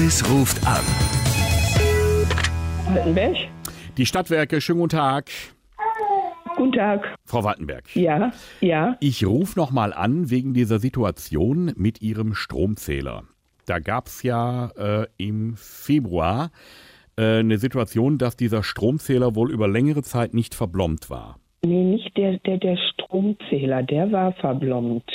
Elvis ruft an. Waltenberg? Die Stadtwerke, schönen guten Tag. Guten Tag. Frau Wattenberg. Ja, ja. Ich rufe nochmal an wegen dieser Situation mit Ihrem Stromzähler. Da gab es ja äh, im Februar äh, eine Situation, dass dieser Stromzähler wohl über längere Zeit nicht verblombt war. Nee, nicht der, der, der Stromzähler, der war verblombt.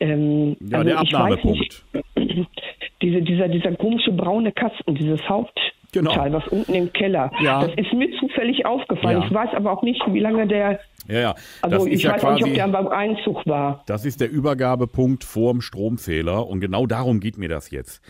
Ähm, Ja, also der ich weiß Abnahmepunkt. nicht, Diese, dieser, dieser komische braune Kasten, dieses Hauptteil, Genau. was unten im Keller. Ja. Das ist mir zufällig aufgefallen. Ja. Ich weiß aber auch nicht, wie lange der, Ja, ja. also das ich ist ja weiß auch nicht, ob quasi, der beim Einzug war. das ist der Übergabepunkt vorm Stromzähler und genau darum geht mir das jetzt.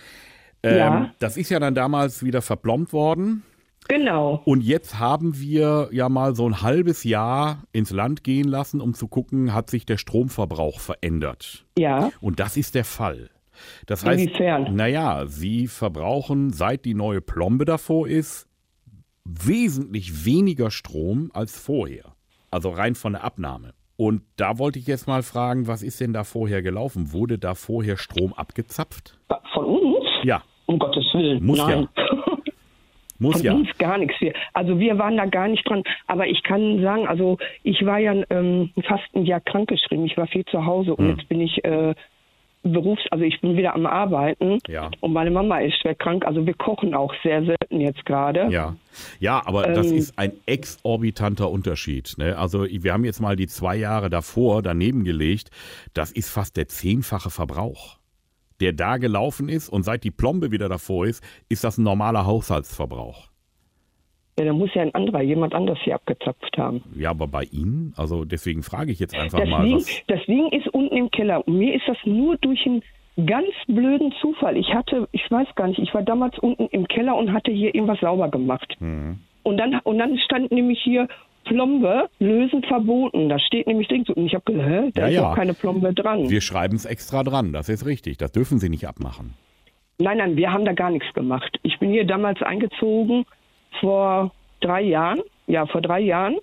Ähm, Ja. Das ist ja dann damals wieder verblombt worden. Genau. Und jetzt haben wir ja mal so ein halbes Jahr ins Land gehen lassen, um zu gucken, hat sich der Stromverbrauch verändert. Ja. Und das ist der Fall. Das heißt, Inwiefern? naja, Sie verbrauchen, seit die neue Plombe davor ist, wesentlich weniger Strom als vorher. Also rein von der Abnahme. Und da wollte ich jetzt mal fragen, was ist denn da vorher gelaufen? Wurde da vorher Strom abgezapft? Von uns? Ja, Um Gottes Willen. Muss ja. Nein. muss Von ja. uns gar nichts. Wir, also wir waren da gar nicht dran. Aber ich kann sagen, also ich war ja ähm, fast ein Jahr krankgeschrieben. Ich war viel zu Hause Hm. und jetzt bin ich äh, berufs, also ich bin wieder am Arbeiten. Ja. Und meine Mama ist schwer krank. Also wir kochen auch sehr selten jetzt gerade. Ja, ja, aber das Ähm, ist ein exorbitanter Unterschied. Ne? Also wir haben jetzt mal die zwei Jahre davor daneben gelegt. Das ist fast der zehnfache Verbrauch, der da gelaufen ist. Und seit die Plombe wieder davor ist, ist das ein normaler Haushaltsverbrauch. Ja, da muss ja ein anderer, jemand anders hier abgezapft haben. Ja, aber bei Ihnen, also deswegen frage ich jetzt einfach Das mal, Ding, was. das Ding ist unten im Keller. Und mir ist das nur durch einen ganz blöden Zufall. Ich hatte, ich weiß gar nicht, ich war damals unten im Keller und hatte hier irgendwas sauber gemacht. Mhm. Und dann und dann stand nämlich hier Plombe lösen verboten. Da steht nämlich drin. Und ich habe gesagt, hä, da Ja, ist ja. doch keine Plombe dran. Wir schreiben es extra dran, das ist richtig. Das dürfen Sie nicht abmachen. Nein, nein, wir haben da gar nichts gemacht. Ich bin hier damals eingezogen vor drei Jahren. Ja, vor drei Jahren.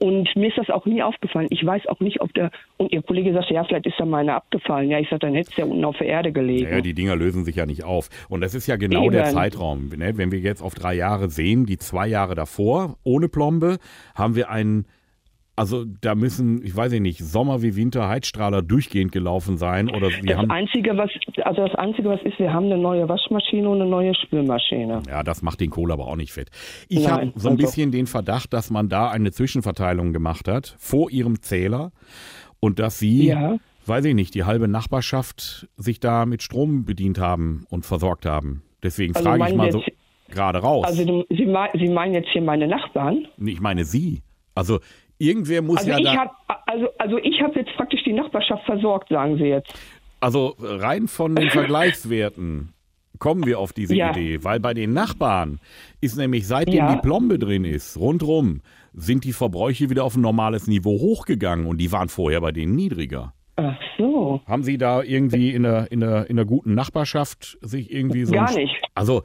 Und mir ist das auch nie aufgefallen. Ich weiß auch nicht, ob der. Und Ihr Kollege sagte, ja, vielleicht ist da meine abgefallen. Ja, ich sagte, dann hätte es ja unten auf der Erde gelegen. Naja, die Dinger lösen sich ja nicht auf. Und das ist ja genau Eben. der Zeitraum. Ne? Wenn wir jetzt auf drei Jahre sehen, die zwei Jahre davor, ohne Plombe, haben wir einen, also da müssen, ich weiß nicht, Sommer wie Winter Heizstrahler durchgehend gelaufen sein. Oder wir das haben. Einzige, was, also das Einzige, was ist, wir haben eine neue Waschmaschine und eine neue Spülmaschine. Ja, das macht den Kohl aber auch nicht fett. Ich habe so ein also- bisschen den Verdacht, dass man da eine Zwischenverteilung gemacht hat vor ihrem Zähler und dass sie, Ja. weiß ich nicht, die halbe Nachbarschaft sich da mit Strom bedient haben und versorgt haben. Deswegen Also frage ich mal so gerade raus. Also Sie, mei- Sie meinen jetzt hier meine Nachbarn? Ich meine Sie. Also irgendwer muss Also ja ich da. habe also, also ich habe jetzt praktisch die Nachbarschaft versorgt, sagen Sie jetzt. Also rein von den Vergleichswerten kommen wir auf diese Ja. Idee, weil bei den Nachbarn ist nämlich seitdem Ja. die Plombe drin ist, rundrum, sind die Verbräuche wieder auf ein normales Niveau hochgegangen und die waren vorher bei denen niedriger. Ach so. Haben Sie da irgendwie in der, in der, in der guten Nachbarschaft sich irgendwie so. Gar nicht. Also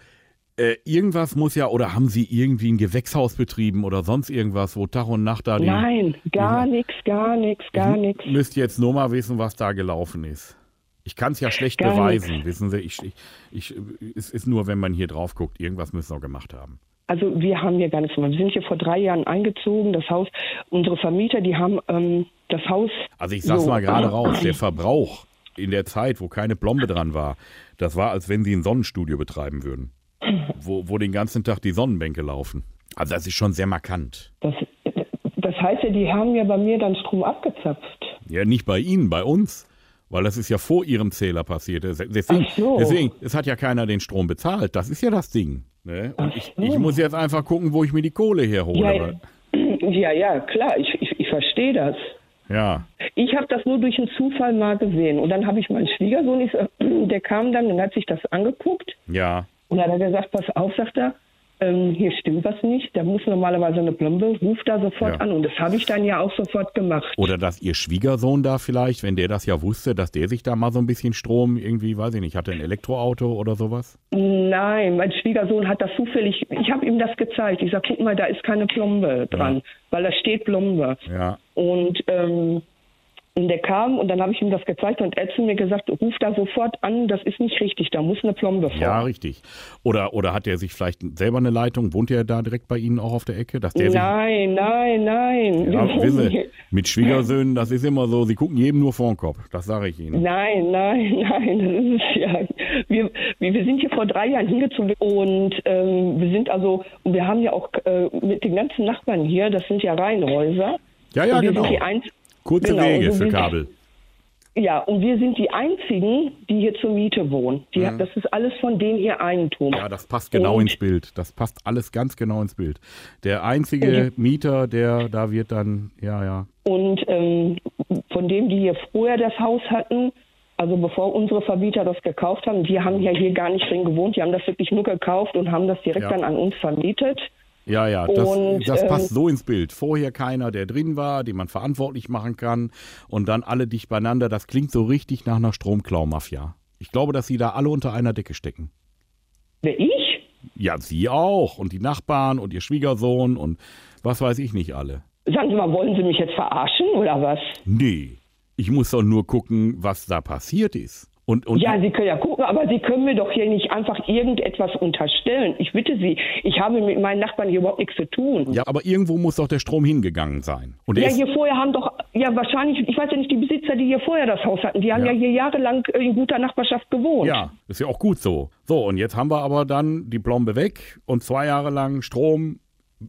äh, irgendwas muss ja, oder haben Sie irgendwie ein Gewächshaus betrieben oder sonst irgendwas, wo Tag und Nacht da die. Nein, gar nichts, gar nichts, gar nichts. müsst jetzt nur mal wissen, was da gelaufen ist. Ich kann es ja schlecht Gar beweisen, wissen Sie. Ich, ich, ich, es ist nur, wenn man hier drauf guckt, irgendwas müssen wir gemacht haben. Also wir haben hier gar nichts gemacht. Wir sind hier vor drei Jahren eingezogen. Das Haus, unsere Vermieter, die haben ähm, das Haus. Also ich sag's so, mal gerade raus, der Verbrauch in der Zeit, wo keine Plombe dran war, das war, als wenn Sie ein Sonnenstudio betreiben würden, wo, wo den ganzen Tag die Sonnenbänke laufen. Also das ist schon sehr markant. Das, das heißt ja, die haben ja bei mir dann Strom abgezapft. Ja, nicht bei Ihnen, bei uns. Weil das ist ja vor Ihrem Zähler passiert. Deswegen, Ach so. deswegen, es hat ja keiner den Strom bezahlt. Das ist ja das Ding. Ne? Und ich, so. ich muss jetzt einfach gucken, wo ich mir die Kohle herhole. Ja, ja, ja, klar, ich, ich, ich verstehe das. ja. Ich habe das nur durch einen Zufall mal gesehen. Und dann habe ich meinen Schwiegersohn, so- der kam dann und hat sich das angeguckt. ja. Und dann hat er gesagt, pass auf, sagt er, ähm, hier stimmt was nicht. Da muss normalerweise eine Plombe, ruf da sofort Ja. an. Und das habe ich dann ja auch sofort gemacht. Oder dass Ihr Schwiegersohn da vielleicht, wenn der das ja wusste, dass der sich da mal so ein bisschen Strom irgendwie, weiß ich nicht, hatte ein Elektroauto oder sowas? Nein, mein Schwiegersohn hat das zufällig, ich habe ihm das gezeigt. Ich sage, guck mal, da ist keine Plombe dran, weil da steht Plombe. Ja. Und ähm, Und der kam und dann habe ich ihm das gezeigt und er hat zu mir gesagt, ruf da sofort an, das ist nicht richtig, da muss eine Plombe vor. Ja, richtig. Oder, oder hat er sich vielleicht selber eine Leitung? Wohnt er da direkt bei Ihnen auch auf der Ecke? Dass der nein, nein, nein. Sich, ja, wissen, mit Schwiegersöhnen, das ist immer so, sie gucken jedem nur vor den Kopf, das sage ich Ihnen. Nein, nein, nein, das ist es ja. Wir, wir sind hier vor drei Jahren hingezogen und ähm, wir sind also, und wir haben ja auch äh, mit den ganzen Nachbarn hier, das sind ja Reihenhäuser. Ja, ja, genau. Kurze genau, Wege für Kabel. Ja, und wir sind die Einzigen, die hier zur Miete wohnen. Die, mhm. Das ist alles von denen ihr Eigentum. Ja, das passt genau und, ins Bild. Das passt alles ganz genau ins Bild. Der einzige und, Mieter, der da wird dann, ja, ja. Und ähm, von denen, die hier früher das Haus hatten, also bevor unsere Vermieter das gekauft haben, die haben ja hier gar nicht drin gewohnt. Die haben das wirklich nur gekauft und haben das direkt ja. dann an uns vermietet. Ja, ja, das, und, das passt ähm, so ins Bild. Vorher keiner, der drin war, den man verantwortlich machen kann und dann alle dicht beieinander. Das klingt so richtig nach einer Stromklau-Mafia. Ich glaube, dass Sie da alle unter einer Decke stecken. Wer, ich? Ja, Sie auch und die Nachbarn und Ihr Schwiegersohn und was weiß ich nicht alle. Sagen Sie mal, wollen Sie mich jetzt verarschen oder was? Nee, ich muss doch nur gucken, was da passiert ist. Und, und ja, Sie können ja gucken, aber Sie können mir doch hier nicht einfach irgendetwas unterstellen. Ich bitte Sie, ich habe mit meinen Nachbarn hier überhaupt nichts zu tun. Ja, aber irgendwo muss doch der Strom hingegangen sein. Und ja, hier vorher haben doch, ja wahrscheinlich, ich weiß ja nicht, die Besitzer, die hier vorher das Haus hatten, die haben ja, ja hier jahrelang in guter Nachbarschaft gewohnt. Ja, ist ja auch gut so. So, und jetzt haben wir aber dann die Plombe weg und zwei Jahre lang Strom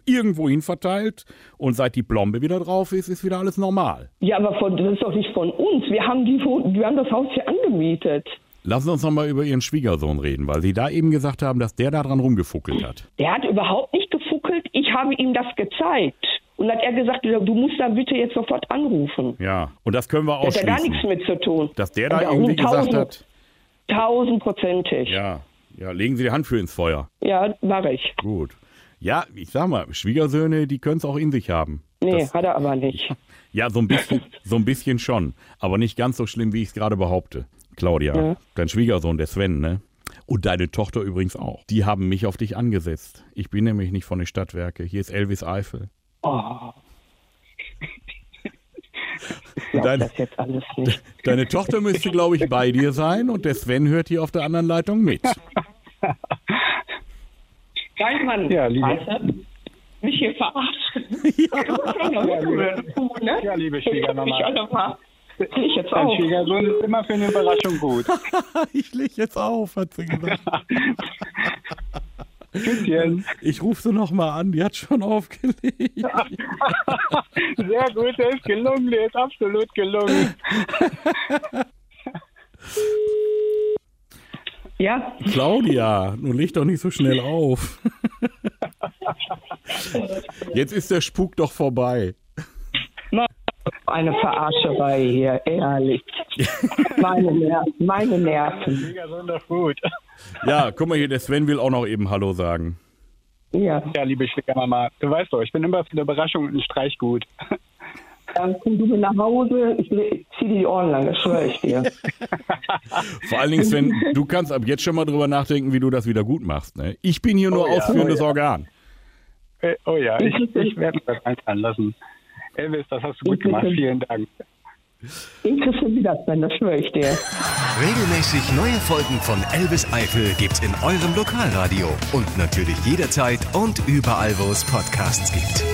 irgendwo hin verteilt und seit die Plombe wieder drauf ist, ist wieder alles normal. Ja, aber von, das ist doch nicht von uns. Wir haben, die, wir haben das Haus hier angemietet. Lassen Sie uns nochmal über Ihren Schwiegersohn reden, weil Sie da eben gesagt haben, dass der da dran rumgefuckelt hat. Der hat überhaupt nicht gefuckelt. Ich habe ihm das gezeigt. Und hat er gesagt, du musst da bitte jetzt sofort anrufen. Ja, und das können wir auch. Da hat er gar nichts mit zu tun. Dass der da irgendwie tausend, gesagt hat. Tausendprozentig. Ja, ja, legen Sie die Hand für ins Feuer. Ja, mache ich. Gut. Ja, ich sag mal, Schwiegersöhne, die können es auch in sich haben. Nee, das, hat er aber nicht. Ja, so ein bisschen, so ein bisschen schon. Aber nicht ganz so schlimm, wie ich es gerade behaupte. Claudia, ja. dein Schwiegersohn, der Sven, ne? Und deine Tochter übrigens auch. Die haben mich auf dich angesetzt. Ich bin nämlich nicht von den Stadtwerke. Hier ist Elvis Eifel. Oh. Deine, das jetzt alles nicht. Deine Tochter müsste, glaube ich, bei dir sein und der Sven hört hier auf der anderen Leitung mit. Geilmann, ja, liebe. Weißt mich hier verarschen. Ja, ja, liebe, ne? ja, liebe Schwiegermama. Ich jetzt auf. Dein Schwiegersohn ist immer für eine Überraschung gut. ich leg jetzt auf, hat sie gesagt. Küsschen. Ich rufe sie nochmal an, die hat schon aufgelegt. Sehr gut, der ist gelungen, der ist absolut gelungen. Ja. Claudia, nun leg doch nicht so schnell auf. Jetzt ist der Spuk doch vorbei. Eine Verarscherei hier, ehrlich. meine, Ner meine Nerven. Mega gut. Ja, guck mal hier, der Sven will auch noch eben Hallo sagen. Ja. Ja, liebe Schwiegermama, du weißt doch, ich bin immer für eine Überraschung und ein Streichgut. Dann komm du mir nach Hause, ich zieh dir die Ohren lang, das schwöre ich dir. Vor allen Dingen, Sven, du kannst ab jetzt schon mal drüber nachdenken, wie du das wieder gut machst. Ne? Ich bin hier nur oh, ausführendes oh, ja. Organ. Äh, oh ja, ich, ich werde das eins anlassen. Elvis, das hast du gut gemacht. Vielen Dank. Ich kriegst wieder, Sven, das schwöre ich dir. Regelmäßig neue Folgen von Elvis Eifel gibt's in eurem Lokalradio und natürlich jederzeit und überall, wo es Podcasts gibt.